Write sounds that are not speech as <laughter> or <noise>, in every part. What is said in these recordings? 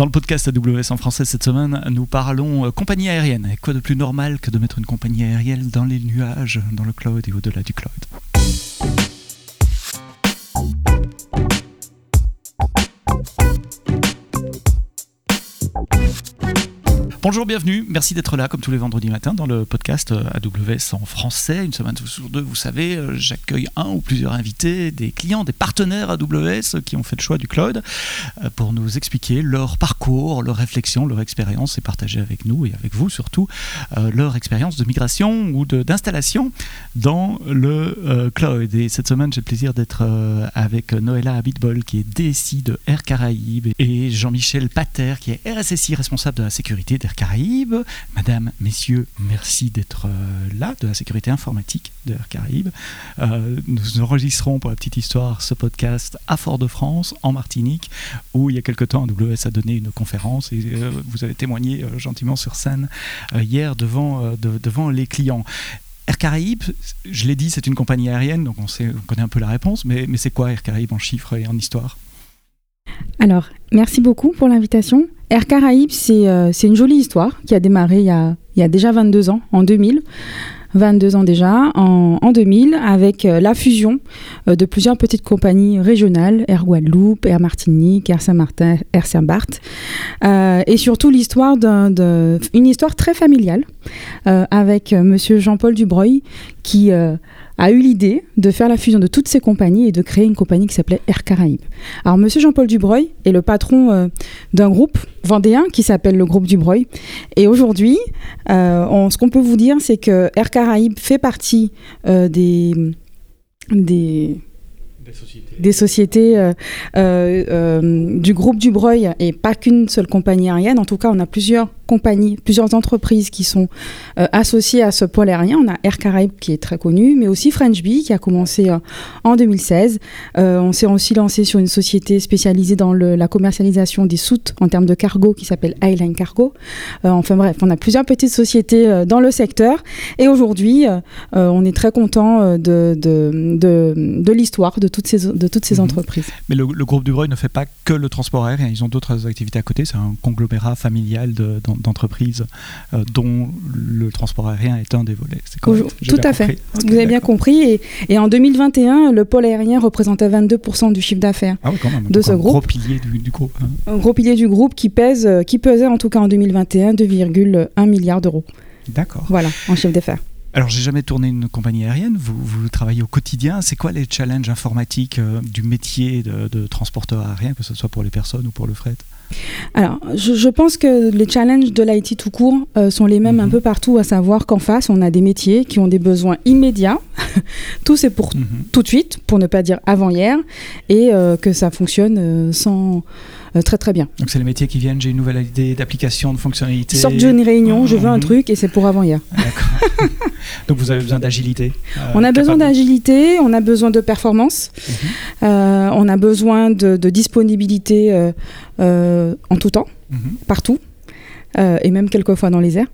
Dans le podcast AWS en français cette semaine, nous parlons euh, compagnie aérienne. Et quoi de plus normal que de mettre une compagnie aérienne dans les nuages, dans le cloud et au-delà du cloud? Bonjour, bienvenue. Merci d'être là comme tous les vendredis matins dans le podcast euh, AWS en français. Une semaine sur deux, vous savez, euh, j'accueille un ou plusieurs invités, des clients, des partenaires AWS qui ont fait le choix du cloud euh, pour nous expliquer leur parcours, leur réflexion, leur expérience et partager avec nous et avec vous surtout leur expérience de migration ou d'installation dans le cloud. Et cette semaine, j'ai le plaisir d'être avec Noëlla Abitbol qui est DSI de Air Caraïbes et Jean-Michel Pater qui est RSSI responsable de la sécurité Caraïbes. Madame, messieurs, merci d'être euh, là, de la sécurité informatique d'Air Caraïbes. Euh, nous enregistrons pour la petite histoire ce podcast à Fort-de-France, en Martinique, où il y a quelque temps, AWS a donné une conférence et euh, vous avez témoigné gentiment sur scène hier devant, devant les clients. Air Caraïbes, je l'ai dit, c'est une compagnie aérienne, donc on, sait, on connaît un peu la réponse, mais, mais c'est quoi Air Caraïbes en chiffres et en histoire? Alors, merci beaucoup pour l'invitation. Air Caraïbes, euh, c'est une jolie histoire qui a démarré il y a, déjà 22 ans, en 2000. 22 ans déjà, en, en 2000, avec euh, la fusion euh, de plusieurs petites compagnies régionales, Air Guadeloupe, Air Martinique, Air Saint-Martin, Air Saint-Barth, et surtout l'histoire d'une histoire très familiale, avec Monsieur Jean-Paul Dubreuil, qui a eu l'idée de faire la fusion de toutes ces compagnies et de créer une compagnie qui s'appelait Air Caraïbes. Alors, Monsieur Jean-Paul Dubreuil est le patron euh, d'un groupe vendéen qui s'appelle le groupe Dubreuil. Et aujourd'hui, euh, ce qu'on peut vous dire, c'est que Air Caraïbes fait partie euh, des, des des sociétés, du groupe Dubreuil et pas qu'une seule compagnie aérienne. En tout cas, on a plusieurs compagnies, plusieurs entreprises qui sont euh, associées à ce pôle aérien. On a Air Caraïbes qui est très connu, mais aussi French Bee qui a commencé euh, en 2016. Euh, on s'est aussi lancé sur une société spécialisée dans le, la commercialisation des soutes en termes de cargo qui s'appelle Highline Cargo. enfin bref, on a plusieurs petites sociétés dans le secteur et aujourd'hui, on est très content de, de, de, de l'histoire de toutes ces, de toutes ces mhm. entreprises. Mais le, groupe Dubreuil ne fait pas que le transport aérien, ils ont d'autres activités à côté, c'est un conglomérat familial de, d'entreprises euh, dont le transport aérien est un des volets. Tout à fait. Vous avez bien compris. Et, en 2021, le pôle aérien représentait 22% du chiffre d'affaires ah de ce groupe. Gros pilier du, groupe. Hein. Un gros pilier du groupe qui pèse, qui pesait en tout cas en 2021 2,1 milliards d'euros. D'accord. Voilà, en chiffre d'affaires. Alors, j'ai jamais tourné une compagnie aérienne. Vous, vous travaillez au quotidien. C'est quoi les challenges informatiques euh, du métier de, de, transporteur aérien, que ce soit pour les personnes ou pour le fret? Alors, je, pense que les challenges de l'IT tout court euh, sont les mêmes un mhm. peu partout, à savoir qu'en face, on a des métiers qui ont des besoins immédiats. <laughs> tout c'est pour mhm. tout de suite, pour ne pas dire avant-hier, et euh, que ça fonctionne euh, sans très très bien. Donc c'est les métiers qui viennent, j'ai une nouvelle idée d'application, de fonctionnalité. Sorte d'une réunion, je veux un mhm. truc, et c'est pour avant-hier. D'accord. <laughs> Donc vous avez besoin d'agilité. on a besoin d'agilité, on a besoin de performance, on a besoin de, de disponibilité euh, en tout temps, mhm. partout, euh, et même quelquefois dans les airs.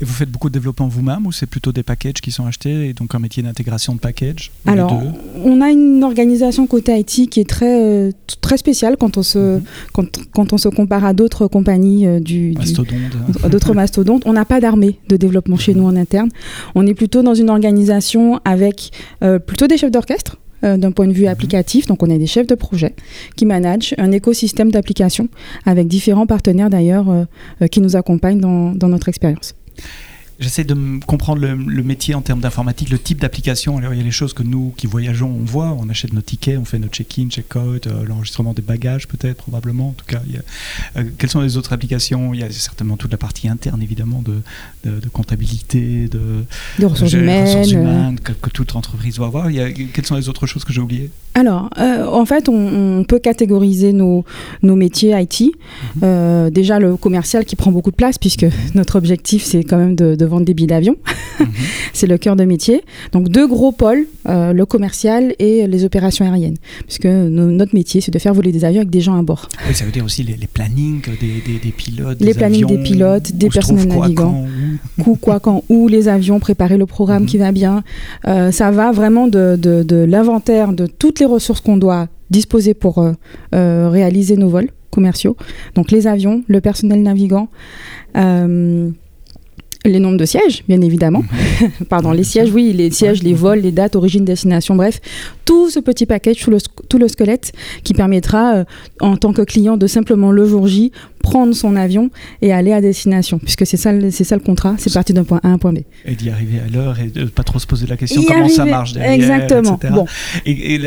Et vous faites beaucoup de développement vous-même ou c'est plutôt des packages qui sont achetés et donc un métier d'intégration de package Alors, on a une organisation côté IT qui est très, euh, très spéciale quand on se, mhm. quand, quand, on se compare à d'autres compagnies du, <laughs> d'autres mastodontes. On n'a pas d'armée de développement chez nous en interne. On est plutôt dans une organisation avec plutôt des chefs d'orchestre euh, d'un point de vue applicatif. Donc, on a des chefs de projet qui managent un écosystème d'applications avec différents partenaires d'ailleurs euh, euh, qui nous accompagnent dans notre expérience. J'essaie de comprendre le, métier en termes d'informatique, le type d'application. Alors, il y a les choses que nous, qui voyageons, on voit. On achète nos tickets, on fait notre check-in, check-out, euh, l'enregistrement des bagages, peut-être, probablement. En tout cas, euh, quelles sont les autres applications? Il y a certainement toute la partie interne, évidemment, de, de, comptabilité, de, de ressources humaines, que, toute entreprise doit avoir. Il y a, quelles sont les autres choses que j'ai oubliées? Alors, euh, en fait, on, peut catégoriser nos, nos métiers IT. Mhm. déjà, le commercial qui prend beaucoup de place, puisque mhm. notre objectif, c'est quand même de vendre des billets d'avion. Mhm. <laughs> c'est le cœur de métier. Donc deux gros pôles, euh, le commercial et les opérations aériennes. Puisque notre métier, c'est de faire voler des avions avec des gens à bord. ça veut dire aussi les, plannings des, pilotes. Les plannings des pilotes, des personnels navigants. Quoi, <laughs> quoi, quand, où, les avions, préparer le programme mhm. qui va bien. Euh, ça va vraiment de, de, de l'inventaire de toutes les ressources qu'on doit disposer pour euh, réaliser nos vols commerciaux, donc les avions, le personnel navigant. Euh, les nombres de sièges, bien évidemment. <laughs> Pardon, les sièges, oui, les sièges, les vols, les dates, origine, destination, bref, tout ce petit package, tout le, tout le squelette qui permettra, euh, en tant que client, de simplement le jour J prendre son avion et aller à destination, puisque c'est ça, c'est ça le contrat, c'est parti d'un point A à un point B. Et d'y arriver à l'heure et de pas trop se poser la question comment ça marche derrière, Exactement. Bon. Et,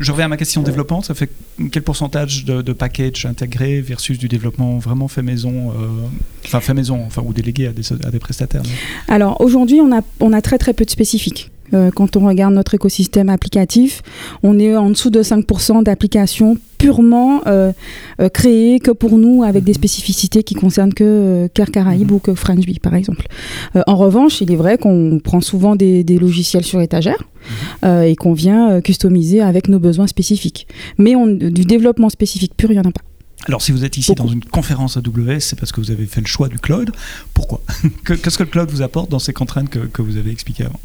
je reviens à ma question développement, ça fait quel pourcentage de, de package intégré versus du développement vraiment fait maison, euh, enfin fait maison, enfin ou délégué à des, à des prestataires Alors aujourd'hui, on a, on a très très peu de spécifiques. Euh, quand on regarde notre écosystème applicatif, on est en dessous de 5% d'applications purement euh, euh, créées que pour nous avec des spécificités qui concernent que Car Caraïbes mhm. ou que Frenchby par exemple. en revanche, il est vrai qu'on prend souvent des, logiciels sur étagère mhm. et qu'on vient customiser avec nos besoins spécifiques. Mais on, du développement spécifique pur, il n'y en a pas. Alors, si vous êtes ici dans une conférence AWS, c'est parce que vous avez fait le choix du cloud. Pourquoi? <laughs> Qu'est-ce que le cloud vous apporte dans ces contraintes que, que vous avez expliquées avant?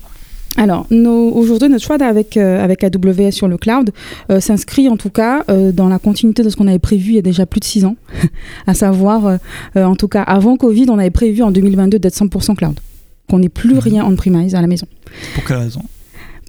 Alors, aujourd'hui, notre choix avec, euh, avec AWS sur le cloud euh, s'inscrit en tout cas euh, dans la continuité de ce qu'on avait prévu il y a déjà plus de six ans, <laughs> à savoir, en tout cas, avant Covid, on avait prévu en 2022 d'être 100% cloud, qu'on n'ait plus mhm. rien on-premise à la maison. Pour quelle raison?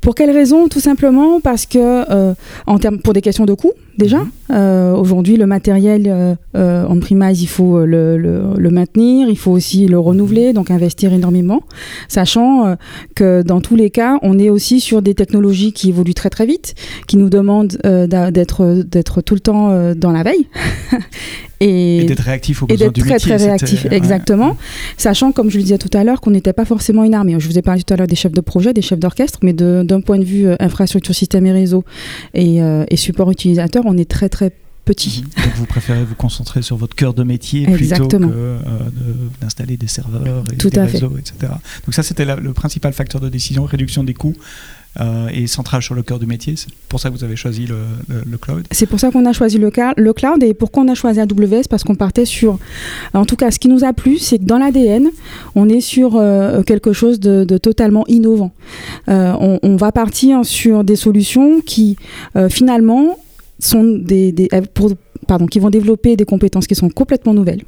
Pour quelle raison Tout simplement parce que, en termes, pour des questions de coût, déjà. Mhm. Euh, aujourd'hui, le matériel euh, euh, en primaire, il faut le, le, maintenir, il faut aussi le renouveler, donc investir énormément, sachant que dans tous les cas, on est aussi sur des technologies qui évoluent très très vite, qui nous demandent d'être tout le temps dans la veille. <laughs> et, d'être réactif aux besoins et d'être très très réactif exactement sachant comme je le disais tout à l'heure qu'on n'était pas forcément une armée je vous ai parlé tout à l'heure des chefs de projet des chefs d'orchestre mais d'un point de vue infrastructure système et réseau et, et support utilisateur on est très très petit. Mhm. Donc vous préférez vous concentrer sur votre cœur de métier plutôt que euh, d'installer des serveurs et des réseaux, etc. Donc ça c'était le principal facteur de décision, réduction des coûts. Euh, et centrage sur le cœur du métier. C'est pour ça que vous avez choisi le, cloud C'est pour ça qu'on a choisi le, le, cloud. Et pourquoi on a choisi AWS Parce qu'on partait sur... En tout cas, ce qui nous a plu, c'est que dans l'ADN, on est sur euh, quelque chose de, totalement innovant. On, on, va partir sur des solutions qui, finalement, sont des, des pour, pardon, qui vont développer des compétences qui sont complètement nouvelles,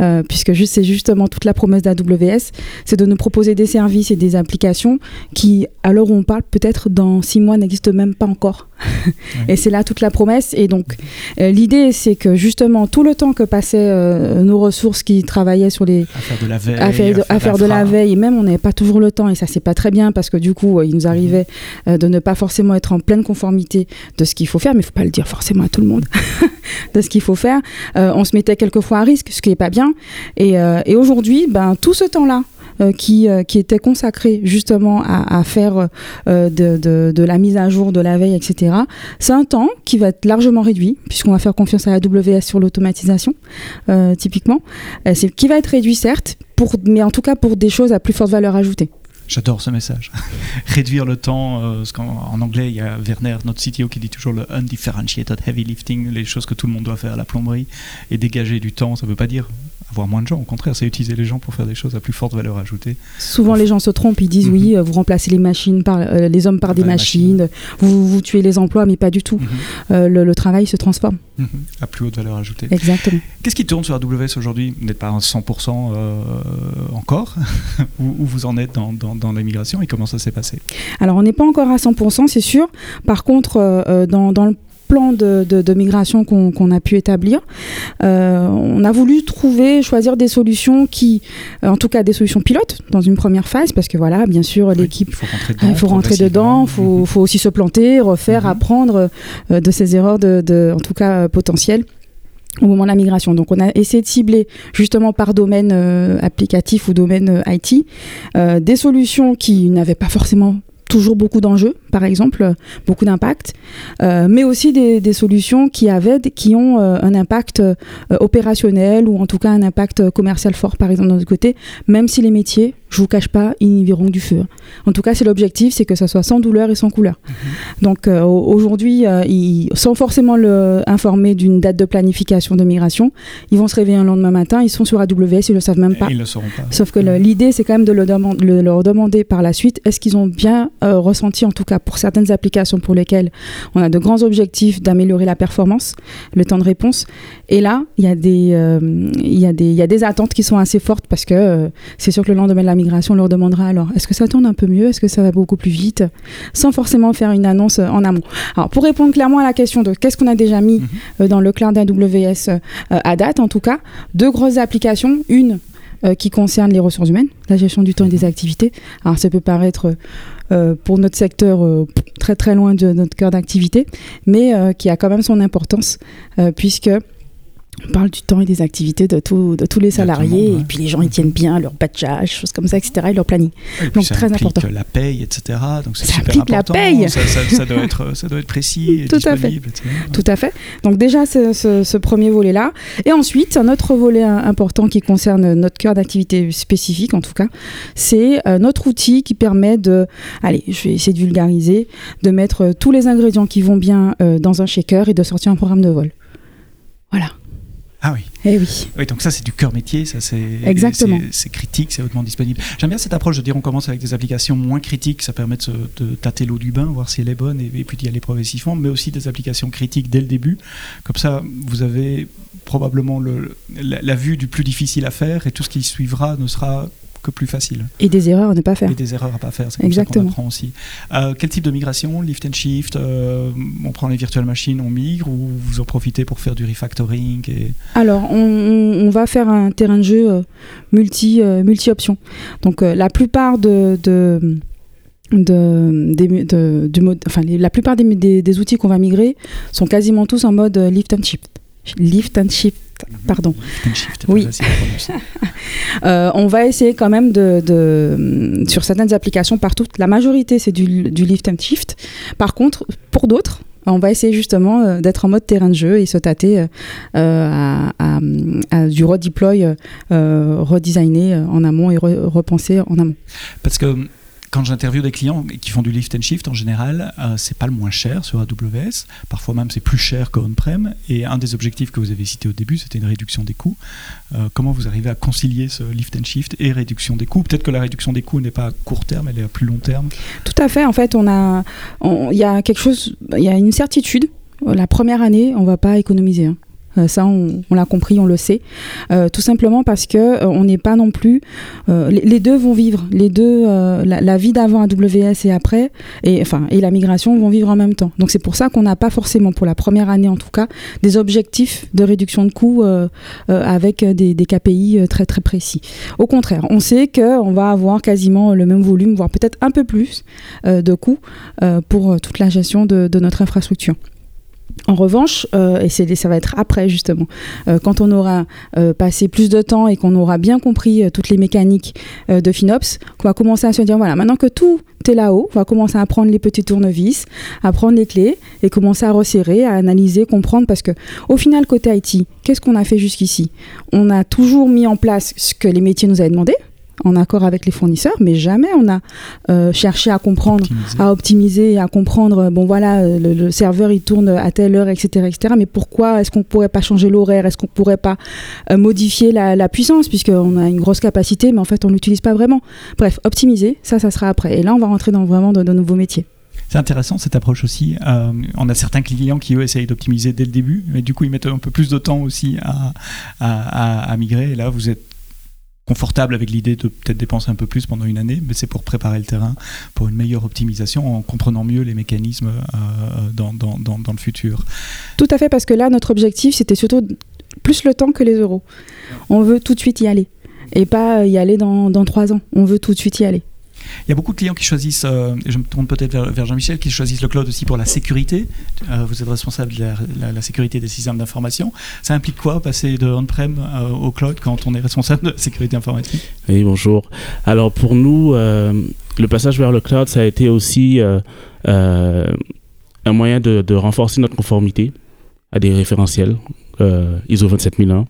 euh, puisque c'est justement toute la promesse d'AWS, c'est de nous proposer des services et des applications qui, où on parle, peut-être dans six mois n'existent même pas encore. Et c'est là toute la promesse. Et donc, euh, l'idée, c'est que justement, tout le temps que passaient euh, nos ressources qui travaillaient sur les... À faire de la veille. À faire, de, la veille, et même on n'avait pas toujours le temps, et ça, c'est pas très bien, parce que du coup, il nous arrivait de ne pas forcément être en pleine conformité de ce qu'il faut faire, mais il faut pas le dire forcément à tout le monde. <laughs> de ce qu'il faut faire. Euh, on se mettait quelquefois à risque, ce qui n'est pas bien. Et, euh, aujourd'hui, ben, tout ce temps-là, euh, qui, qui était consacré justement à, faire de, la mise à jour, de la veille, etc. C'est un temps qui va être largement réduit, puisqu'on va faire confiance à AWS sur l'automatisation, typiquement. c'est qui va être réduit, certes, mais en tout cas pour des choses à plus forte valeur ajoutée. J'adore ce message. <laughs> Réduire le temps, euh, en, anglais, il y a Werner, notre CTO, qui dit toujours le undifferentiated heavy lifting, les choses que tout le monde doit faire à la plomberie, et dégager du temps. Ça ne veut pas dire avoir moins de gens. Au contraire, c'est utiliser les gens pour faire des choses à plus forte valeur ajoutée. Souvent, les gens se trompent. Ils disent oui, mhm. vous remplacez les machines par euh, les hommes par des machines, Vous, vous tuez les emplois, mais pas du tout. Mhm. Euh, le, travail se transforme. Mhm. À plus haute valeur ajoutée. Exactement. Qu'est-ce qui tourne sur AWS aujourd'hui? Vous n'êtes pas à 100% euh, encore? <laughs> Où, vous en êtes dans, dans, dans l'immigration et comment ça s'est passé? Alors, on n'est pas encore à 100%, c'est sûr. Par contre, dans, dans le plan de, migration qu'on a pu établir. Euh, on a voulu trouver, choisir des solutions qui, euh, en tout cas des solutions pilotes dans une première phase, parce que voilà, bien sûr, l'équipe, il faut rentrer dedans, il faut, faut, aussi se planter, refaire, mhm. apprendre euh, de ces erreurs, de, en tout cas potentielles au moment de la migration. Donc on a essayé de cibler justement par domaine applicatif ou domaine IT des solutions qui n'avaient pas forcément toujours beaucoup d'enjeux, par exemple, beaucoup d'impact, euh, mais aussi des, des, solutions qui avaient, qui ont euh, un impact euh, opérationnel ou en tout cas un impact commercial fort, par exemple, de notre côté, même si les métiers je vous cache pas, ils n'y verront du feu. En tout cas, c'est l'objectif, c'est que ça soit sans douleur et sans couleur. Mhm. Donc aujourd'hui, ils, sans forcément le, informer d'une date de planification de migration, ils vont se réveiller un lendemain matin, ils sont sur AWS, ils le savent même pas. ils le sauront pas. Sauf que mhm. l'idée, c'est quand même de le, leur demander par la suite, est-ce qu'ils ont bien ressenti, en tout cas cas pour certaines applications pour lesquelles on a de grands objectifs d'améliorer la performance, le temps de réponse. Et là, il y, a des, euh, il, y a des, il y a des attentes qui sont assez fortes parce que euh, c'est sûr que le lendemain de la migration, on leur demandera alors est-ce que ça tourne un peu mieux? Est-ce que ça va beaucoup plus vite? Sans forcément faire une annonce en amont. Alors, pour répondre clairement à la question de qu'est-ce qu'on a déjà mis mhm. dans le cloud AWS à date, en tout cas, deux grosses applications. Une euh, qui concerne les ressources humaines, la gestion du temps et des activités. Alors ça peut paraître euh, pour notre secteur euh, très très loin de notre cœur d'activité, mais qui a quand même son importance puisque on parle du temps et des activités de, de tous les salariés, et puis les gens ils tiennent bien leur badgeage, choses comme ça, etc., et leur planning. Donc ça très important. La paye, etc. Donc c'est super implique important. la paye. Ça, ça, doit être, ça doit être précis et Tout disponible. À fait. Tout à fait. Donc déjà ce, ce, premier volet-là. Et ensuite, un autre volet important qui concerne notre cœur d'activité spécifique, en tout cas, c'est euh, notre outil qui permet de, allez, je vais essayer de vulgariser, de mettre tous les ingrédients qui vont bien euh, dans un shaker et de sortir un programme de vol. Voilà. Ah oui. Eh oui. oui. Donc ça, c'est du cœur métier, ça c'est Exactement. C'est critique, c'est hautement disponible. J'aime bien cette approche de dire on commence avec des applications moins critiques, ça permet de, de tâter l'eau du bain, voir si elle est bonne et, puis d'y aller progressivement, mais aussi des applications critiques dès le début. Comme ça, vous avez probablement le, la vue du plus difficile à faire et tout ce qui suivra ne sera que plus facile. Et des erreurs à ne pas faire. Et des erreurs à pas faire, c'est comme Exactement. ça qu'on apprend aussi. Euh, quel type de migration Lift and shift euh, On prend les virtual machines, on migre ou vous en profitez pour faire du refactoring et... Alors, on, va faire un terrain de jeu euh, multi, multi-options. Donc, la plupart de, de de, de, de, enfin, la plupart des, des, des outils qu'on va migrer sont quasiment tous en mode lift and shift. Lift and shift Pardon. oui. <laughs> Euh, on va essayer quand même de, sur certaines applications partout. La majorité c'est du, lift and shift. Par contre, pour d'autres, on va essayer justement euh, d'être en mode terrain de jeu et se tâter euh, à, du redeploy redesigné en amont et repensé en amont. Parce que quand j'interviewe des clients qui font du lift and shift, en général, euh, c'est pas le moins cher sur AWS. Parfois même, c'est plus cher qu'on-prem. Et un des objectifs que vous avez cité au début, c'était une réduction des coûts. Euh, comment vous arrivez à concilier ce lift and shift et réduction des coûts? Peut-être que la réduction des coûts n'est pas à court terme, elle est à plus long terme. Tout à fait. En fait, on a, il y a quelque chose, il y a une certitude. La première année, on va pas économiser. Hein. Euh, ça, on, l'a compris, on le sait. Euh, tout simplement parce que euh, on n'est pas non plus. Les, deux vont vivre. Les deux, la, vie d'avant AWS et après, et la migration vont vivre en même temps. Donc c'est pour ça qu'on n'a pas forcément, pour la première année en tout cas, des objectifs de réduction de coûts avec des, des, KPI très très précis. Au contraire, on sait qu'on va avoir quasiment le même volume, voire peut-être un peu plus de coûts pour toute la gestion de notre infrastructure. En revanche, euh, et ça va être après justement, euh, quand on aura euh, passé plus de temps et qu'on aura bien compris toutes les mécaniques de FinOps, qu'on va commencer à se dire voilà, maintenant que tout est là-haut, on va commencer à prendre les petits tournevis, à prendre les clés et commencer à resserrer, à analyser, comprendre, parce que au final, côté IT, qu'est-ce qu'on a fait jusqu'ici? On a toujours mis en place ce que les métiers nous avaient demandé, en accord avec les fournisseurs, mais jamais on a euh, cherché à comprendre, à optimiser, à comprendre, bon voilà, euh, le, serveur il tourne à telle heure, etc. etc. mais pourquoi est-ce qu'on ne pourrait pas changer l'horaire? Est-ce qu'on ne pourrait pas euh, modifier la, la puissance, puisqu'on a une grosse capacité, mais en fait on ne l'utilise pas vraiment Bref, optimiser, ça, ça sera après. Et là, on va rentrer dans vraiment de, nouveaux métiers. C'est intéressant cette approche aussi. on a certains clients qui eux essayent d'optimiser dès le début, mais du coup ils mettent un peu plus de temps aussi à, à, à migrer. Et là vous êtes confortable avec l'idée de peut-être dépenser un peu plus pendant une année, mais c'est pour préparer le terrain pour une meilleure optimisation en comprenant mieux les mécanismes euh, dans, dans, dans, le futur. Tout à fait, parce que là, notre objectif, c'était surtout plus le temps que les euros. On veut tout de suite y aller et pas y aller dans, dans trois ans. On veut tout de suite y aller. Il y a beaucoup de clients qui choisissent, euh, je me tourne peut-être vers, Jean-Michel, qui choisissent le cloud aussi pour la sécurité. Euh, vous êtes responsable de la, sécurité des systèmes d'information. Ça implique quoi passer de on-prem euh, au cloud quand on est responsable de la sécurité informatique? Oui, bonjour. Alors pour nous, le passage vers le cloud, ça a été aussi un moyen de, de, renforcer notre conformité à des référentiels ISO 27001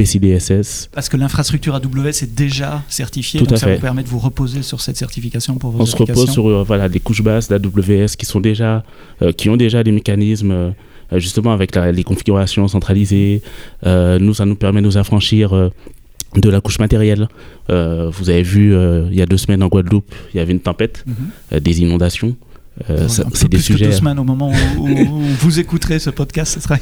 PCDSS. Parce que l'infrastructure AWS est déjà certifiée, donc ça vous permet de vous reposer sur cette certification pour vos On se repose sur euh, voilà, des couches basses d'AWS qui, sont déjà, euh, qui ont déjà des mécanismes euh, justement avec les configurations centralisées. nous, ça nous permet de nous affranchir de la couche matérielle. vous avez vu, il y a deux semaines en Guadeloupe, il y avait une tempête, mhm. des inondations. Euh, ça- un peu c'est des plus que sujets deux semaines au moment où, où vous écouterez ce podcast, ce sera,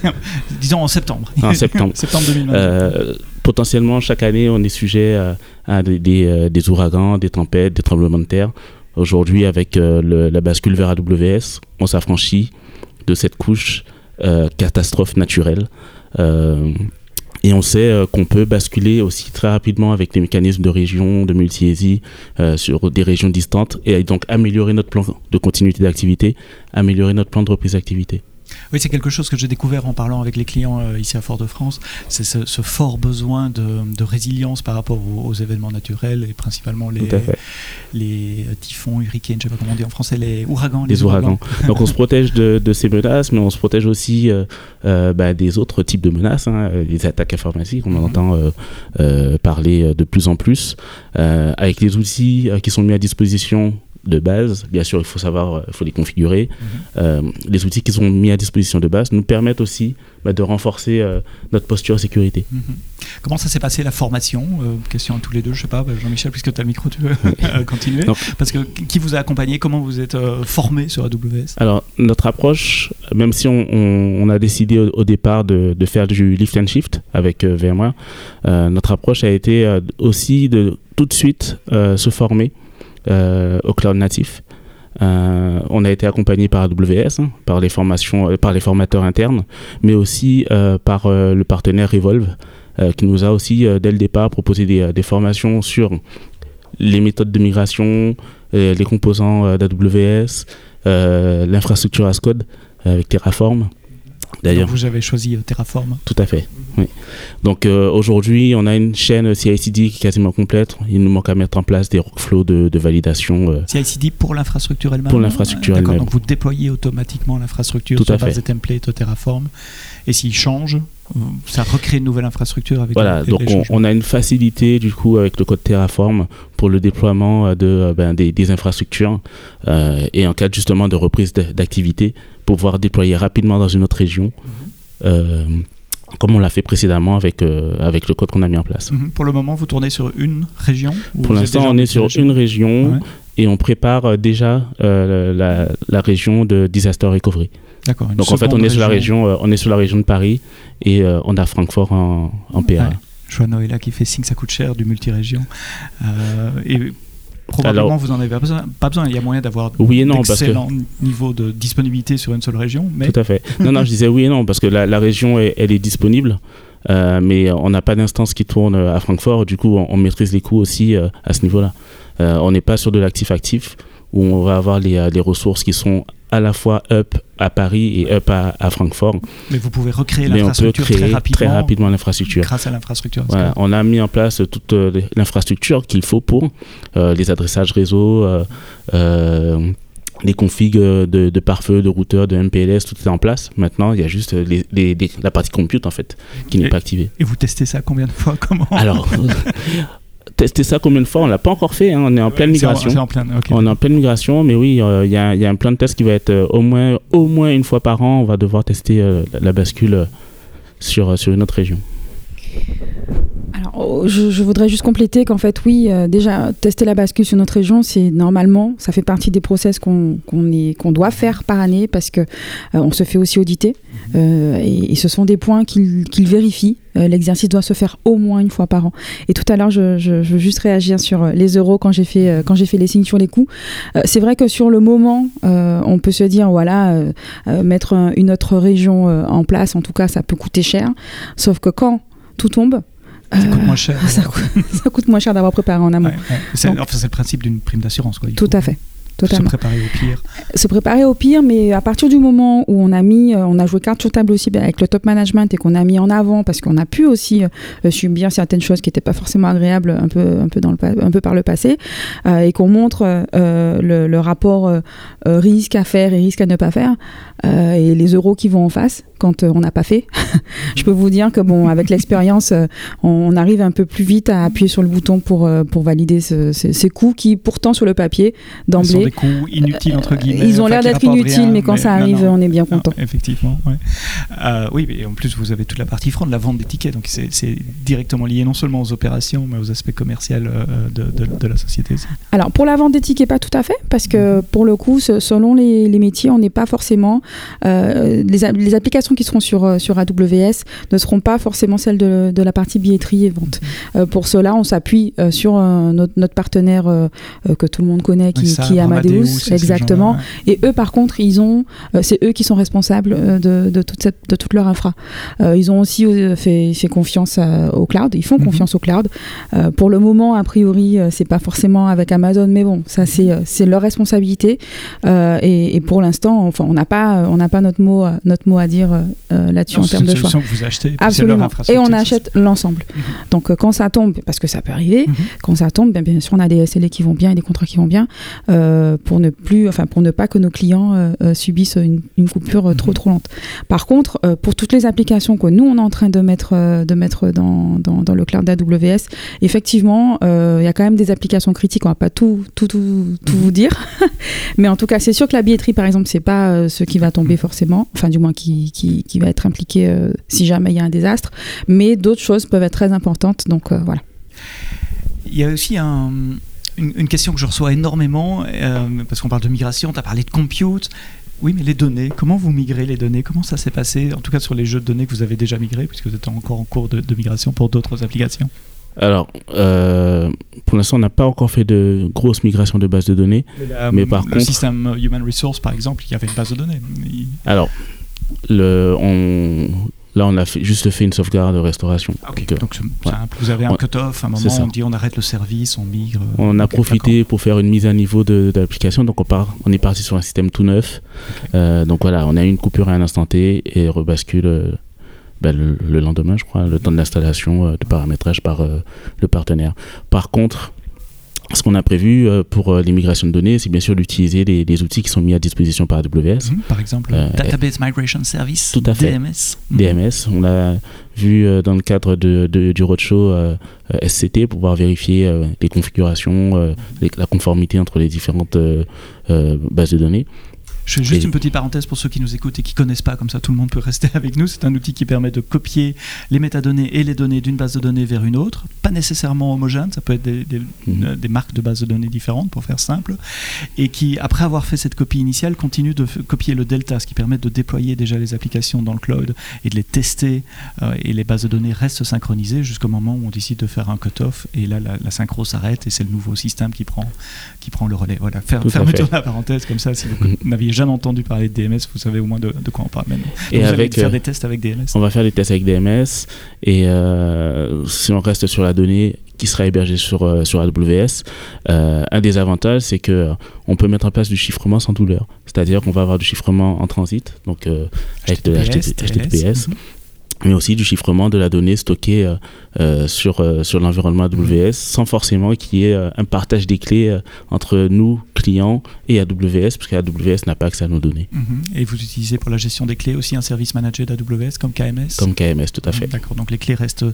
disons en septembre. En septembre. <laughs> septembre 2022. Euh, potentiellement, chaque année, on est sujet à, à des, des, euh, des ouragans, des tempêtes, des tremblements de terre. Aujourd'hui, avec euh, le- la bascule vers AWS, on s'affranchit de cette couche catastrophe naturelle. Et on sait euh, qu'on peut basculer aussi très rapidement avec les mécanismes de région, de multi-ESI euh, sur des régions distantes et donc améliorer notre plan de continuité d'activité, améliorer notre plan de reprise d'activité. Oui, c'est quelque chose que j'ai découvert en parlant avec les clients euh, ici à Fort-de-France. C'est ce, ce fort besoin de, de résilience par rapport aux, aux événements naturels et principalement les, les euh, typhons, hurricanes, je sais pas comment on dit en français, les ouragans. des ouragans. <laughs> Donc on se protège de, de ces menaces, mais on se protège aussi euh, euh, bah, des autres types de menaces, hein, les attaques informatiques, on en Mhm. entend parler de plus en plus, avec les outils qui sont mis à disposition de base, bien sûr il faut savoir, euh, il faut les configurer, Euh, les outils qui sont mis à disposition de base nous permettent aussi bah, de renforcer euh, notre posture sécurité. Mhm. Comment ça s'est passé la formation Question à tous les deux, je sais pas, bah, Jean-Michel, puisque tu as le micro, tu veux <laughs> <laughs> continuer. Donc- Parce que qui vous a accompagné Comment vous êtes formé sur AWS Alors, notre approche, même si on, on- on a décidé au, au départ de, de faire du lift and shift avec VMware, notre approche a été aussi de tout de suite euh, se former au cloud natif. Euh, on a été accompagné par AWS, hein, par les formations, euh, par les formateurs internes, mais aussi euh, par euh, le partenaire Revolve, euh, qui nous a aussi euh, dès le départ proposé des, euh, formations sur les méthodes de migration, euh, les composants euh, d'AWS, euh, l'infrastructure as code euh, avec Terraform. D'ailleurs, Vous avez choisi euh, Terraform. tout à fait. Oui. Donc euh, aujourd'hui, on a une chaîne CI/CD qui est quasiment complète. Il nous manque à mettre en place des workflows de, de validation. euh, CI/CD pour l'infrastructure elle-même Pour l'infrastructure elle-même. Donc vous déployez automatiquement l'infrastructure sur base des templates Terraform. Et s'il change, euh, ça recrée une nouvelle infrastructure avec Voilà, les- donc on, on a une facilité du coup avec le code Terraform pour le déploiement euh, de, euh, ben, des, des infrastructures euh, et en cas justement de reprise d'activité, pouvoir déployer rapidement dans une autre région, euh, comme on l'a fait précédemment avec, euh, avec le code qu'on a mis en place. Mhm. Pour le moment, vous tournez sur une région ou Pour l'instant, on est sur une région Ouais. Et on prépare euh, déjà euh, la, la région de disaster recovery. D'accord. Donc en fait, on est sur la région, euh, on est sur la région de Paris et euh, on a Francfort en, en PA. Ouais. Vois Noëlla qui fait signe ça coûte cher du multi-région. Et probablement, Alors- vous n'en avez pas besoin. Pas besoin. Il y a moyen d'avoir Oui et non, parce que d'excellents niveaux de disponibilité sur une seule région. Mais Tout à fait. Non, non, je disais oui et non, parce que la, la région, est- elle est disponible, euh, mais on n'a pas d'instance qui tourne à Francfort, du coup, on, on maîtrise les coûts aussi euh, à ce niveau-là. Euh, on n'est pas sur de l'actif-actif, où on va avoir les, euh, les ressources qui sont à la fois up à Paris et up à, à Francfort, mais vous pouvez recréer l'infrastructure très rapidement, rapidement l'infrastructure. grâce à l'infrastructure. Voilà, on a mis en place toute euh, l'infrastructure qu'il faut pour euh, les adressages réseau, euh, euh, les configs de, de pare-feu, de routeurs, de MPLS, tout est en place. Maintenant, il y a juste les- les- les- la partie compute en fait qui n'est pas activée. Et vous testez ça combien de fois Comment <laughs> Alors, <laughs> tester ça combien de fois On l'a pas encore fait. hein, on est en pleine en- migration. En. On est en pleine migration, mais oui, euh, il y, a, il y a un plan de test qui va être euh, au, moins, au moins une fois par an. On va devoir tester euh, la, la bascule euh, sur, euh, sur une autre région. Alors, je, je voudrais juste compléter qu'en fait, oui, euh, déjà, tester la bascule sur notre région, c'est normalement, ça fait partie des process qu'on est- qu'on doit faire par année parce que euh, on se fait aussi auditer. Euh, et, et ce sont des points qu'ils vérifient. Euh, L'exercice doit se faire au moins une fois par an. Et tout à l'heure, je, je- je veux juste réagir sur les euros quand j'ai fait, quand j'ai fait les signes sur les coûts. C'est vrai que sur le moment, on peut se dire, voilà, mettre un- une autre région en place, en tout cas, ça peut coûter cher. Sauf que quand tout tombe, Ça coûte euh, moins cher. <laughs> ça, coûte, ça coûte moins cher d'avoir préparé en amont. Ouais, ouais. C'est Donc- enfin, c'est le principe d'une prime d'assurance. quoi. Tout à fait. Se préparer au pire. Se préparer au pire, mais à partir du moment où on a mis, euh, on a joué carte sur table aussi avec le top management et qu'on a mis en avant, parce qu'on a pu aussi euh, subir certaines choses qui n'étaient pas forcément agréables un peu, un peu, dans le, un peu par le passé, euh, et qu'on montre euh, le, le rapport euh, risque à faire et risque à ne pas faire, et les euros qui vont en face quand on n'a pas fait. <laughs> Je peux vous dire que bon, avec l'expérience, on, arrive un peu plus vite à appuyer sur le bouton pour, pour valider ce- ce- ces coûts qui, pourtant, sur le papier, d'emblée, des coûts inutiles entre guillemets. Ils ont l'air d'être inutiles, mais quand ça arrive, on est bien content. effectivement, oui, mais en plus vous avez toute la partie de la vente des tickets, donc c'est directement lié non seulement aux opérations, mais aux aspects commerciaux de, de, la société. Alors pour la vente des tickets, pas tout à fait, parce que pour le coup, selon les, les métiers, on n'est pas forcément les, les, applications qui seront sur sur AWS ne seront pas forcément celles de, de la partie billetterie et vente. pour cela, on s'appuie sur notre, notre, partenaire que tout le monde connaît, qui, qui est Amadeus, exactement. Et eux, par contre, ils ont, c'est eux qui sont responsables de, de, toute, cette, de toute leur infra. ils ont aussi fait, fait confiance au cloud, ils font mhm. confiance au cloud. pour le moment, a priori, c'est pas forcément avec Amazon, mais bon, ça c'est leur responsabilité. Et, et, pour l'instant, enfin, on n'a pas on n'a pas notre mot notre mot à dire là-dessus en termes de choix. Que vous achetez, Absolument. Et on achète l'ensemble. Mhm. Donc quand ça tombe, parce que ça peut arriver, mhm. quand ça tombe, bien, bien sûr, on a des SLA qui vont bien et des contrats qui vont bien, euh, pour ne plus, enfin pour ne pas que nos clients euh, euh, subissent une, coupure trop mhm. trop lente. Par contre, pour toutes les applications que nous on est en train de mettre de mettre dans, dans, dans le cloud d'AWS, effectivement, il y a quand même des applications critiques. On va pas tout tout tout, tout vous dire, <laughs> mais en tout cas, c'est sûr que la billetterie, par exemple, c'est pas ce qui va tomber forcément, enfin du moins qui, qui, qui va être impliqué si jamais il y a un désastre, mais d'autres choses peuvent être très importantes. Donc voilà. Il y a aussi une, question que je reçois énormément, euh, parce qu'on parle de migration, tu as parlé de compute. Oui, mais les données, comment vous migrez les données? Comment ça s'est passé En tout cas sur les jeux de données que vous avez déjà migrés, puisque vous êtes encore en cours de, migration pour d'autres applications? Alors, euh, pour l'instant, on n'a pas encore fait de grosses migrations de bases de données. Mais, par le contre. Le système Human Resource, par exemple, il y avait une base de données. Alors, le, on, Là, on a fait, juste fait une sauvegarde de restauration. Ah, donc, vous avez un cut-off, un moment on dit on arrête le service, on migre. On a profité pour faire une mise à niveau de, l'application, donc on, part, on est parti sur un système tout neuf. Euh, donc voilà, on a eu une coupure à un instant T et rebascule euh, ben, le, lendemain, je crois, le temps de l'installation, euh, de paramétrage par le partenaire. Par contre, ce qu'on a prévu euh, pour euh, l'immigration de données, c'est bien sûr d'utiliser les, outils qui sont mis à disposition par AWS. Mhm, par exemple, euh, Database Migration Service, tout à fait. DMS. DMS, on l'a vu dans le cadre de, du roadshow SCT pour pouvoir vérifier les configurations, la conformité entre les différentes bases de données. Je fais juste une petite parenthèse pour ceux qui nous écoutent et qui connaissent pas, comme ça tout le monde peut rester <laughs> avec nous. C'est un outil qui permet de copier les métadonnées et les données d'une base de données vers une autre, pas nécessairement homogène, ça peut être des, mhm. des, marques de bases de données différentes pour faire simple, et qui, après avoir fait cette copie initiale, continue de copier le delta, ce qui permet de déployer déjà les applications dans le cloud et de les tester, euh, et les bases de données restent synchronisées jusqu'au moment où on décide de faire un cut-off, et là la, synchro s'arrête et c'est le nouveau système qui prend, qui prend le relais. Voilà, faire, fermeture de la parenthèse comme ça, si vous n'aviez jamais entendu parler de DMS, vous savez au moins de, quoi on parle maintenant. et avec, faire des tests avec DMS On va faire des tests avec DMS et euh, si on reste sur la donnée qui sera hébergée sur, euh, sur AWS, euh, un des avantages c'est que on peut mettre en place du chiffrement sans douleur. C'est-à-dire qu'on va avoir du chiffrement en transit, donc avec de HTTPS, mais aussi du chiffrement de la donnée stockée euh, euh, sur, euh, sur l'environnement AWS sans forcément qu'il y ait un partage des clés entre nous, clients, et AWS, parce qu'AWS n'a pas accès à nos données. Mhm. Et vous utilisez pour la gestion des clés aussi un service manager d'AWS comme KMS Comme KMS, tout à fait. D'accord, donc les clés restent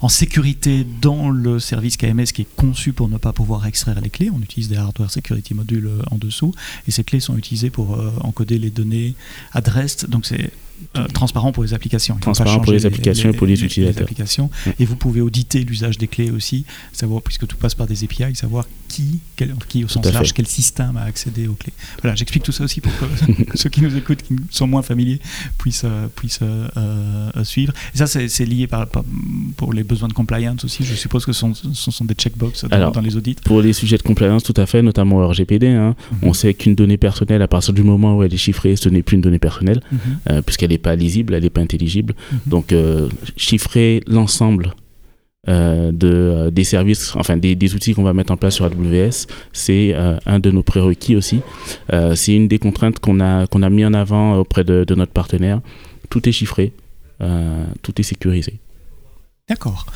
en sécurité dans le service KMS qui est conçu pour ne pas pouvoir extraire les clés. On utilise des hardware security modules en dessous, et ces clés sont utilisées pour encoder les données adresses. Donc c'est euh, transparent pour les applications. transparent pour les applications et pour les, utilisateurs. applications. Et vous pouvez auditer l'usage des clés aussi, savoir, puisque tout passe par des API, savoir qui, quel, qui au sens large, quel système a accédé aux clés. Voilà, j'explique tout ça aussi pour que <laughs> ceux qui nous écoutent, qui sont moins familiers, puissent, euh, puissent euh, suivre. Et ça, c'est lié par, pour les besoins de compliance aussi. Je suppose que ce sont, ce sont des checkbox dans, dans, les audits. Pour les sujets de compliance, tout à fait, notamment RGPD. Hein. Mhm. On sait qu'une donnée personnelle, à partir du moment où elle est chiffrée, ce n'est plus une donnée personnelle, mhm. puisqu'elle n'est pas lisible, elle n'est pas intelligible. Mhm. Donc, euh, chiffrer l'ensemble euh, de, euh, des services, enfin des, des outils qu'on va mettre en place sur AWS, c'est un de nos prérequis aussi. c'est une des contraintes qu'on a, qu'on a mis en avant auprès de, de notre partenaire. Tout est chiffré, tout est sécurisé. D'accord.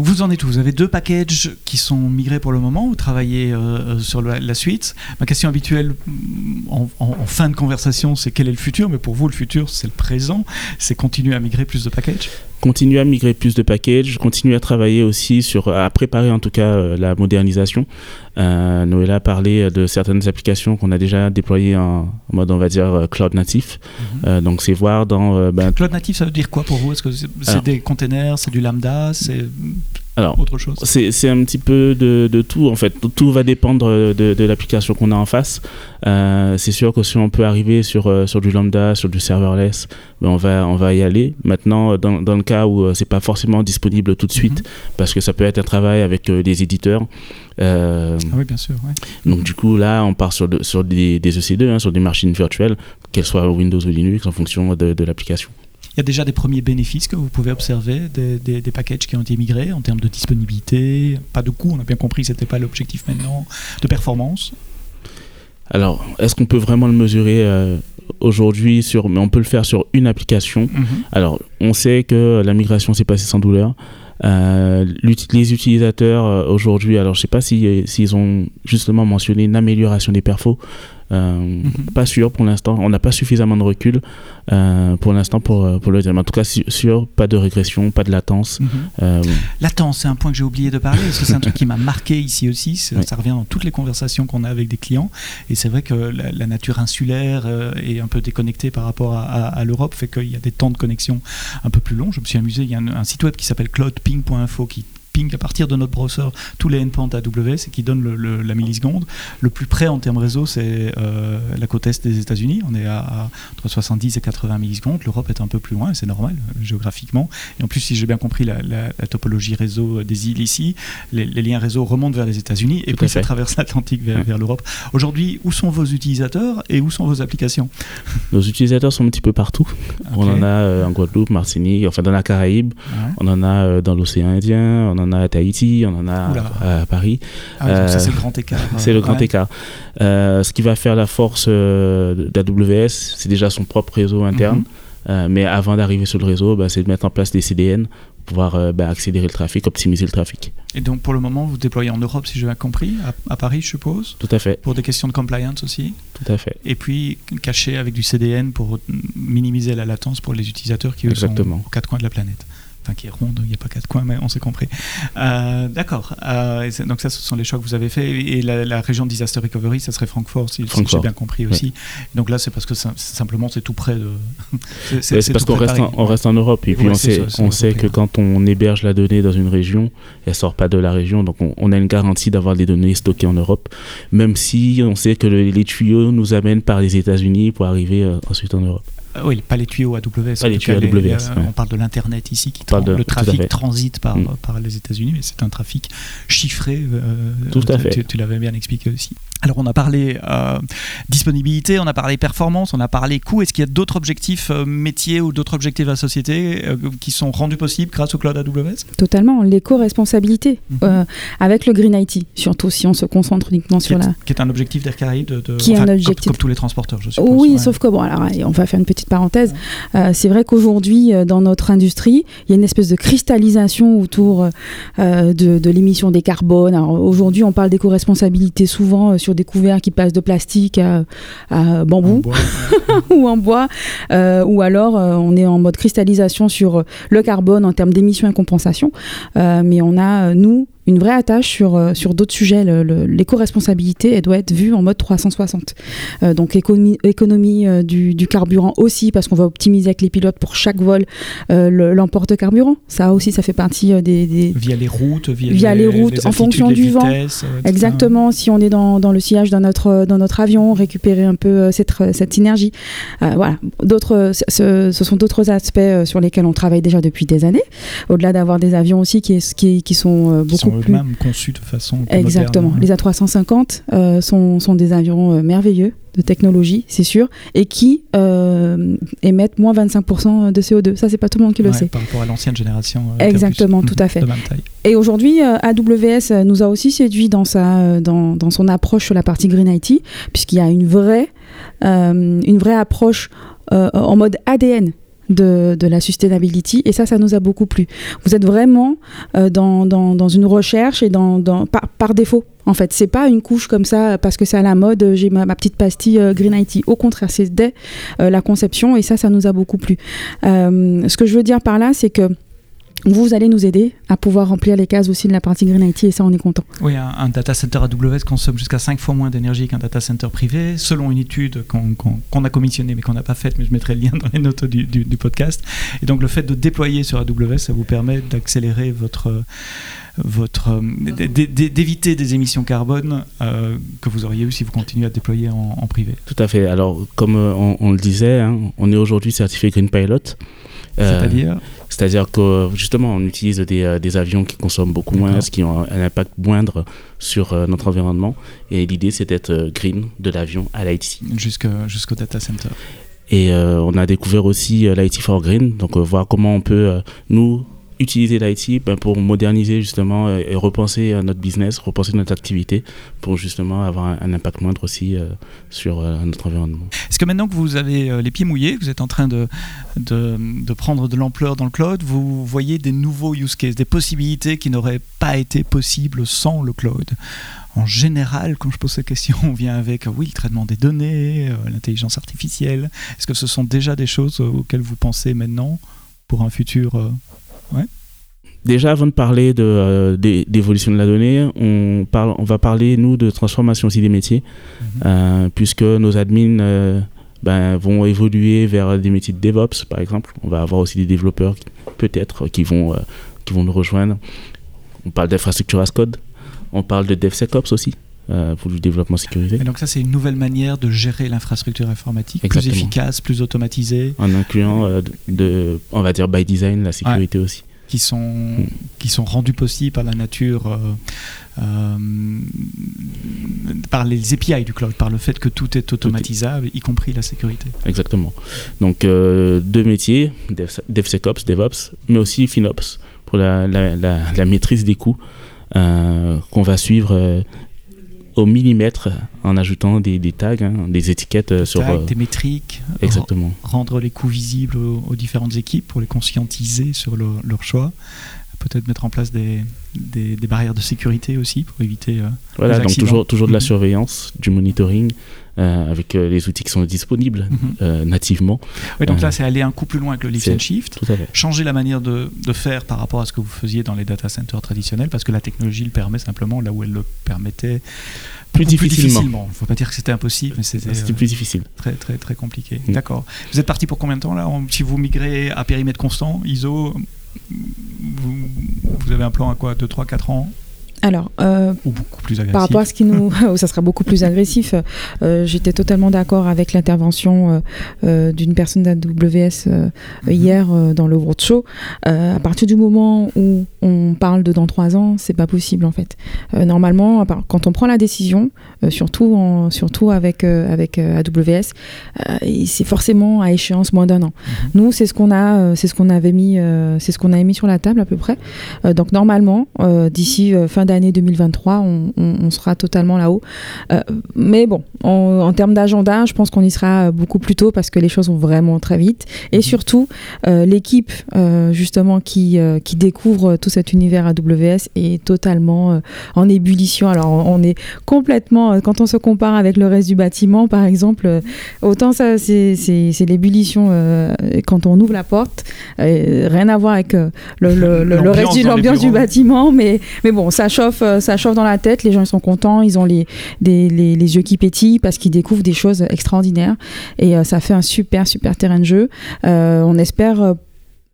Vous en êtes où? Vous avez deux packages qui sont migrés pour le moment, vous travaillez euh, euh, sur la, suite? Ma question habituelle mm, en, fin de conversation, c'est quel est le futur? Mais pour vous, le futur, c'est le présent, c'est continuer à migrer plus de packages? Continuer à migrer plus de packages, continuer à travailler aussi sur, à préparer en tout cas euh, la modernisation. Euh, Noël a parlé de certaines applications qu'on a déjà déployées en, mode, on va dire, euh, cloud natif. Mhm. donc c'est voir dans... Ben, cloud natif, ça veut dire quoi pour vous? Est-ce que c'est des containers, c'est du lambda, c'est alors, autre chose C'est un petit peu de, de, tout en fait. Tout va dépendre de, de l'application qu'on a en face. Euh, c'est sûr que si on peut arriver sur, euh, sur du lambda, sur du serverless, ben on, va, on va y aller. Maintenant, dans, dans le cas où euh, c'est pas forcément disponible tout de suite, mhm. parce que ça peut être un travail avec des éditeurs. ah oui, bien sûr. Donc du coup, là, on part sur, sur des, des EC2, hein, sur des machines virtuelles, qu'elles soient Windows ou Linux, en fonction de, de l'application. Il y a déjà des premiers bénéfices que vous pouvez observer des, des, packages qui ont été migrés en termes de disponibilité, pas de coût, on a bien compris que ce n'était pas l'objectif maintenant, de performance alors, est-ce qu'on peut vraiment le mesurer euh, aujourd'hui sur, mais on peut le faire sur une application. Mhm. Alors, on sait que la migration s'est passée sans douleur. Euh, les utilisateurs euh, aujourd'hui, alors je sais pas s'ils si, ont justement mentionné une amélioration des perfos, euh, mhm. Pas sûr pour l'instant. On n'a pas suffisamment de recul euh, pour l'instant pour, euh, pour le dire. Mais en tout cas, sûr, pas de régression, pas de latence. Mhm. Latence, c'est un point que j'ai oublié de parler parce que c'est un <laughs> truc qui m'a marqué ici aussi. Ça revient dans toutes les conversations qu'on a avec des clients. Et c'est vrai que la, nature insulaire est un peu déconnectée par rapport à, l'Europe, fait qu'il y a des temps de connexion un peu plus longs. Je me suis amusé, il y a un, un site web qui s'appelle cloudping.info qui à partir de notre browser tous les endpoints AWS et qui donne la milliseconde. Le plus près en termes réseau, c'est euh, la côte est des États-Unis. On est à, entre 70 et 80 millisecondes. L'Europe est un peu plus loin, c'est normal euh, géographiquement. Et en plus, si j'ai bien compris la, topologie réseau des îles ici, les, liens réseau remontent vers les États-Unis et puis ça traverse l'Atlantique vers, l'Europe. Aujourd'hui, où sont vos utilisateurs et où sont vos applications? Nos utilisateurs sont un petit peu partout. On en a euh, en Guadeloupe, Martinique, enfin dans la Caraïbe, on en a dans l'océan Indien, on en a à Tahiti, on en a à, Paris. Ah ça, c'est le grand écart. <laughs> c'est le grand écart. Euh, ce qui va faire la force euh, d'AWS, c'est déjà son propre réseau interne. Mhm. Euh, mais avant d'arriver sur le réseau, bah, c'est de mettre en place des CDN pour pouvoir bah, accélérer le trafic, optimiser le trafic. Et donc pour le moment, vous déployez en Europe, si j'ai bien compris, à, Paris, je suppose Tout à fait. Pour des questions de compliance aussi Tout à fait. Et puis caché avec du CDN pour minimiser la latence pour les utilisateurs qui eux, sont aux quatre coins de la planète qui est ronde, il n'y a pas quatre coins, mais on s'est compris. Euh, d'accord. Euh, donc ça, ce sont les choix que vous avez faits. Et la, région de disaster recovery, ça serait Francfort, si, j'ai bien compris aussi. Donc là, c'est parce que simplement, c'est tout près de. <laughs> c'est parce qu'on reste, en, on reste en Europe. Et puis on sait, on sait que quand on héberge la donnée dans une région, elle sort pas de la région. Donc on, a une garantie d'avoir des données stockées en Europe, même si on sait que les tuyaux nous amènent par les États-Unis pour arriver euh, ensuite en Europe. Euh, oui, pas les tuyaux AWS. Pas les tuyaux AWS. Euh, on parle de l'Internet ici, qui le trafic transite par, mm. par les États-Unis, mais c'est un trafic chiffré. Euh, tout à fait. Tu, l'avais bien expliqué aussi. Alors, on a parlé disponibilité, on a parlé performance, on a parlé coût. Est-ce qu'il y a d'autres objectifs métiers ou d'autres objectifs à la société qui sont rendus possibles grâce au cloud AWS Totalement. L'éco-responsabilité mhm. avec le Green IT, surtout si on se concentre uniquement sur la. Qui est un objectif d'Air de, de, qui est un objectif. Comme, tous les transporteurs, je suppose. Oui, sauf que bon, alors on va faire une petite parenthèse, euh, c'est vrai qu'aujourd'hui, euh, dans notre industrie, il y a une espèce de cristallisation autour euh, de, l'émission des carbones. Aujourd'hui, on parle d'éco-responsabilité souvent sur des couverts qui passent de plastique à, bambou <laughs> ou en bois, ou alors on est en mode cristallisation sur le carbone en termes d'émissions et compensation. mais on a, nous, une vraie attache sur, euh, sur d'autres sujets. L'éco-responsabilité, elle doit être vue en mode 360. Euh, donc économie, économie euh, du, du, carburant aussi, parce qu'on va optimiser avec les pilotes pour chaque vol l'emporte carburant. Ça aussi, ça fait partie des, Via les routes, via, les, routes, en fonction du vent. Exactement, si on est dans, dans le sillage dans notre, dans notre avion, récupérer un peu cette, cette synergie. voilà, d'autres, ce, ce, sont d'autres aspects sur lesquels on travaille déjà depuis des années, au-delà d'avoir des avions aussi qui, qui, qui sont beaucoup même conçus de façon. Exactement. Les A350 euh, sont, sont, des avions euh, merveilleux de technologie, c'est sûr, et qui euh, émettent moins 25% de CO2. Ça, c'est pas tout le monde qui le sait. Par rapport à l'ancienne génération. Exactement, tout à fait. Et aujourd'hui, AWS nous a aussi séduit dans, sa, dans, dans, son approche sur la partie Green IT, puisqu'il y a une vraie, une vraie approche en mode ADN de, la sustainability et ça, ça nous a beaucoup plu. Vous êtes vraiment euh, dans, dans, dans, une recherche et dans, dans par, par, défaut. En fait, c'est pas une couche comme ça parce que c'est à la mode. J'ai ma, ma, petite pastille euh, Green IT. Au contraire, c'est dès euh, la conception et ça, ça nous a beaucoup plu. ce que je veux dire par là, c'est que vous allez nous aider à pouvoir remplir les cases aussi de la partie Green IT et ça, on est content. Oui, un, data center AWS consomme jusqu'à 5 fois moins d'énergie qu'un data center privé, selon une étude qu'on a commissionnée mais qu'on n'a pas faite, mais je mettrai le lien dans les notes du, du, podcast. Et donc le fait de déployer sur AWS, ça vous permet d'accélérer votre votre d'éviter des émissions carbone euh, que vous auriez eu si vous continuez à déployer en, privé. Tout à fait. Alors, comme euh, on, le disait, hein, on est aujourd'hui certifié Green Pilot. Euh, C'est-à-dire C'est-à-dire que justement, on utilise des, des, avions qui consomment beaucoup moins, qui ont un impact moindre sur notre environnement. Et l'idée, c'est d'être green de l'avion à l'IT. Jusqu'au data center. Et on a découvert aussi l'IT for Green, donc voir comment on peut, nous, utiliser l'IT ben, pour moderniser justement euh, et repenser notre business, repenser notre activité pour justement avoir un, impact moindre aussi euh, sur euh, notre environnement. Est-ce que maintenant que vous avez les pieds mouillés, que vous êtes en train de, de, de prendre de l'ampleur dans le cloud, vous voyez des nouveaux use cases, des possibilités qui n'auraient pas été possibles sans le cloud? En général, quand je pose cette question, on vient avec oui, le traitement des données, l'intelligence artificielle. Est-ce que ce sont déjà des choses auxquelles vous pensez maintenant pour un futur Déjà, avant de parler euh, d'évolution de, la donnée, on, parle, on va parler, nous, de transformation aussi des métiers, mhm. euh, puisque nos admins euh, ben, vont évoluer vers des métiers de DevOps, par exemple. On va avoir aussi des développeurs, peut-être, qui, vont qui vont nous rejoindre. On parle d'infrastructure as code, on parle de DevSecOps aussi. Pour le développement sécurisé. Et donc ça, c'est une nouvelle manière de gérer l'infrastructure informatique, plus efficace, plus automatisée. En incluant, de, on va dire by design, la sécurité aussi qui sont, qui sont rendus possibles par la nature, euh, euh, par les API du cloud, par le fait que tout est automatisable, y compris la sécurité. Exactement. Donc, euh, deux métiers, DevSecOps, DevOps, mais aussi FinOps, pour la, la, la, maîtrise des coûts qu'on va suivre au millimètre en ajoutant des, des tags, hein, des étiquettes des sur. Tags, des métriques. Exactement. Rendre les coûts visibles aux, différentes équipes pour les conscientiser sur leur choix. Peut-être mettre en place des, des, barrières de sécurité aussi pour éviter. Euh, voilà, donc toujours, toujours de la mhm. surveillance, du monitoring. Euh, avec euh, les outils qui sont disponibles mhm. nativement. Oui, donc là, c'est aller un coup plus loin avec le lift and shift, changer la manière de, de, faire par rapport à ce que vous faisiez dans les data centers traditionnels, parce que la technologie le permet simplement là où elle le permettait plus difficilement. Il ne faut pas dire que c'était impossible, mais c'était plus difficile. Très, très, très compliqué. Mm. D'accord. Vous êtes parti pour combien de temps là? Si vous migrez à périmètre constant, ISO, vous, vous avez un plan à quoi 2, 3, 4 ans alors, euh, par rapport à ce qui nous, <laughs> ça sera beaucoup plus agressif. Euh, j'étais totalement d'accord avec l'intervention euh, d'une personne d'AWS mhm. hier dans le roadshow. à partir du moment où on parle de dans trois ans, c'est pas possible en fait. normalement, quand on prend la décision, surtout en, surtout avec avec AWS, c'est forcément à échéance moins d'un an. Mhm. Nous, c'est ce qu'on a, c'est ce qu'on avait mis, c'est ce qu'on a mis sur la table à peu près. donc normalement, d'ici fin d'année 2023, on, sera totalement là-haut. Euh, mais bon, en termes d'agenda, je pense qu'on y sera beaucoup plus tôt parce que les choses vont vraiment très vite. Et mhm. surtout, euh, l'équipe euh, justement qui, qui découvre tout cet univers AWS est totalement en ébullition. Alors on est complètement, quand on se compare avec le reste du bâtiment, par exemple, autant ça c'est l'ébullition quand on ouvre la porte, rien à voir avec le, le, reste de l'ambiance du bâtiment, mais, mais bon, ça chauffe, euh, ça chauffe dans la tête. Les gens ils sont contents, ils ont les, les, les, yeux qui pétillent parce qu'ils découvrent des choses extraordinaires. Et euh, ça fait un super, super terrain de jeu. Euh, on espère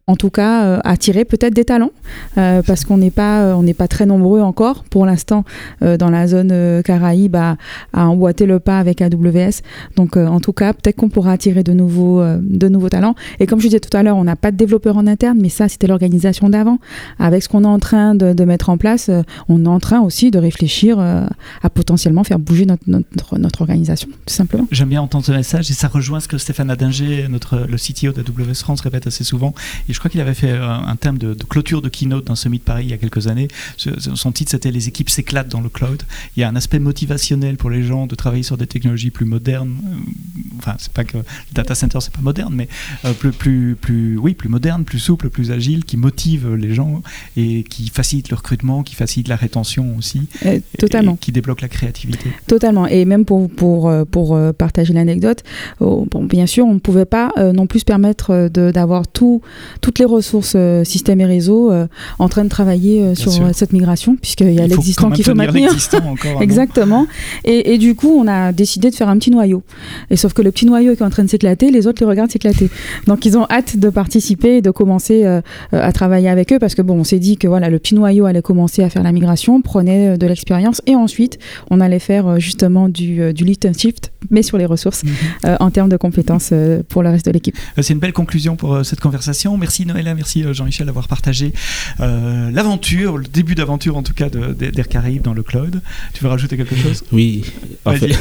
en tout cas euh, attirer peut-être des talents euh, parce qu'on n'est pas euh, on pas très nombreux encore. Pour l'instant dans la zone Caraïbe à, emboîter le pas avec AWS donc en tout cas peut-être qu'on pourra attirer de nouveaux de nouveaux talents. Et comme je disais tout à l'heure on n'a pas de développeurs en interne mais ça c'était l'organisation d'avant. Avec ce qu'on est en train de, de, mettre en place on est en train aussi de réfléchir à potentiellement faire bouger notre, notre, notre organisation tout simplement. J'aime bien entendre ce message et ça rejoint ce que Stéphane Adinger notre le CTO d'AWS France répète assez souvent je crois qu'il avait fait un, thème de, clôture de keynote dans Summit Paris il y a quelques années. Son titre, c'était Les équipes s'éclatent dans le cloud. Il y a un aspect motivationnel pour les gens de travailler sur des technologies plus modernes. Euh, enfin, c'est pas que le data center, c'est pas moderne, mais euh, plus, plus, plus, oui, plus moderne, plus souple, plus agile, qui motive les gens et qui facilite le recrutement, qui facilite la rétention aussi. Euh, totalement. qui débloque la créativité. Totalement. Et même pour, pour, pour partager l'anecdote, oh, bon, bien sûr, on ne pouvait pas non plus permettre d'avoir tout toutes les ressources système et réseau en train de travailler sur cette migration, puisqu'il y a l'existant qu'il faut maintenir. <laughs> Encore, Exactement. Et, et, du coup, on a décidé de faire un petit noyau. Et sauf que le petit noyau qui est en train de s'éclater, les autres les regardent s'éclater. Donc ils ont hâte de participer et de commencer à travailler avec eux, parce que bon, on s'est dit que voilà, le petit noyau allait commencer à faire la migration, prenait de l'expérience, et ensuite on allait faire justement du, du lift and shift, mais sur les ressources mhm. en termes de compétences pour le reste de l'équipe. C'est une belle conclusion pour cette conversation. Merci Noëlla, merci Jean-Michel d'avoir partagé l'aventure, le début d'aventure en tout cas d'Air Caraïbes dans le cloud. Tu veux rajouter quelque chose? Oui, en fait,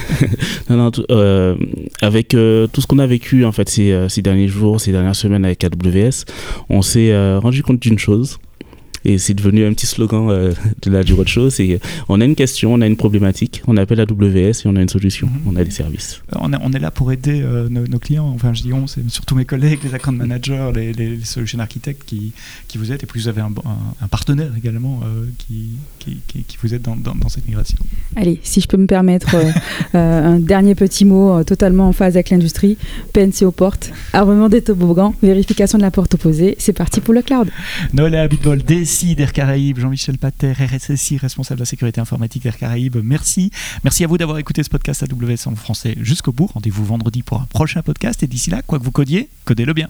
<laughs> avec tout ce qu'on a vécu en fait ces, ces, derniers jours, ces dernières semaines avec AWS, on s'est rendu compte d'une chose et c'est devenu un petit slogan euh, de la du roadshow. C'est on a une question, on a une problématique, on appelle AWS et on a une solution, mhm. on a des services. Euh, on, on est là pour aider euh, nos, clients. Enfin, je dis on, c'est surtout mes collègues, les account managers, les, les, solution architectes qui, qui vous aident. Et puis vous avez un, un, partenaire également qui, qui, qui, vous aide dans, dans, cette migration. Allez, si je peux me permettre <laughs> un dernier petit mot totalement en phase avec l'industrie. PNC aux portes, armement des toboggans, vérification de la porte opposée. C'est parti pour le cloud. Noël Habitbol, RSSI d'Air Caraïbes, Jean-Michel Pater, RSSI, responsable de la sécurité informatique d'Air Caraïbes. Merci. Merci à vous d'avoir écouté ce podcast AWS en français jusqu'au bout. Rendez-vous vendredi pour un prochain podcast. Et d'ici là, quoi que vous codiez, codez-le bien.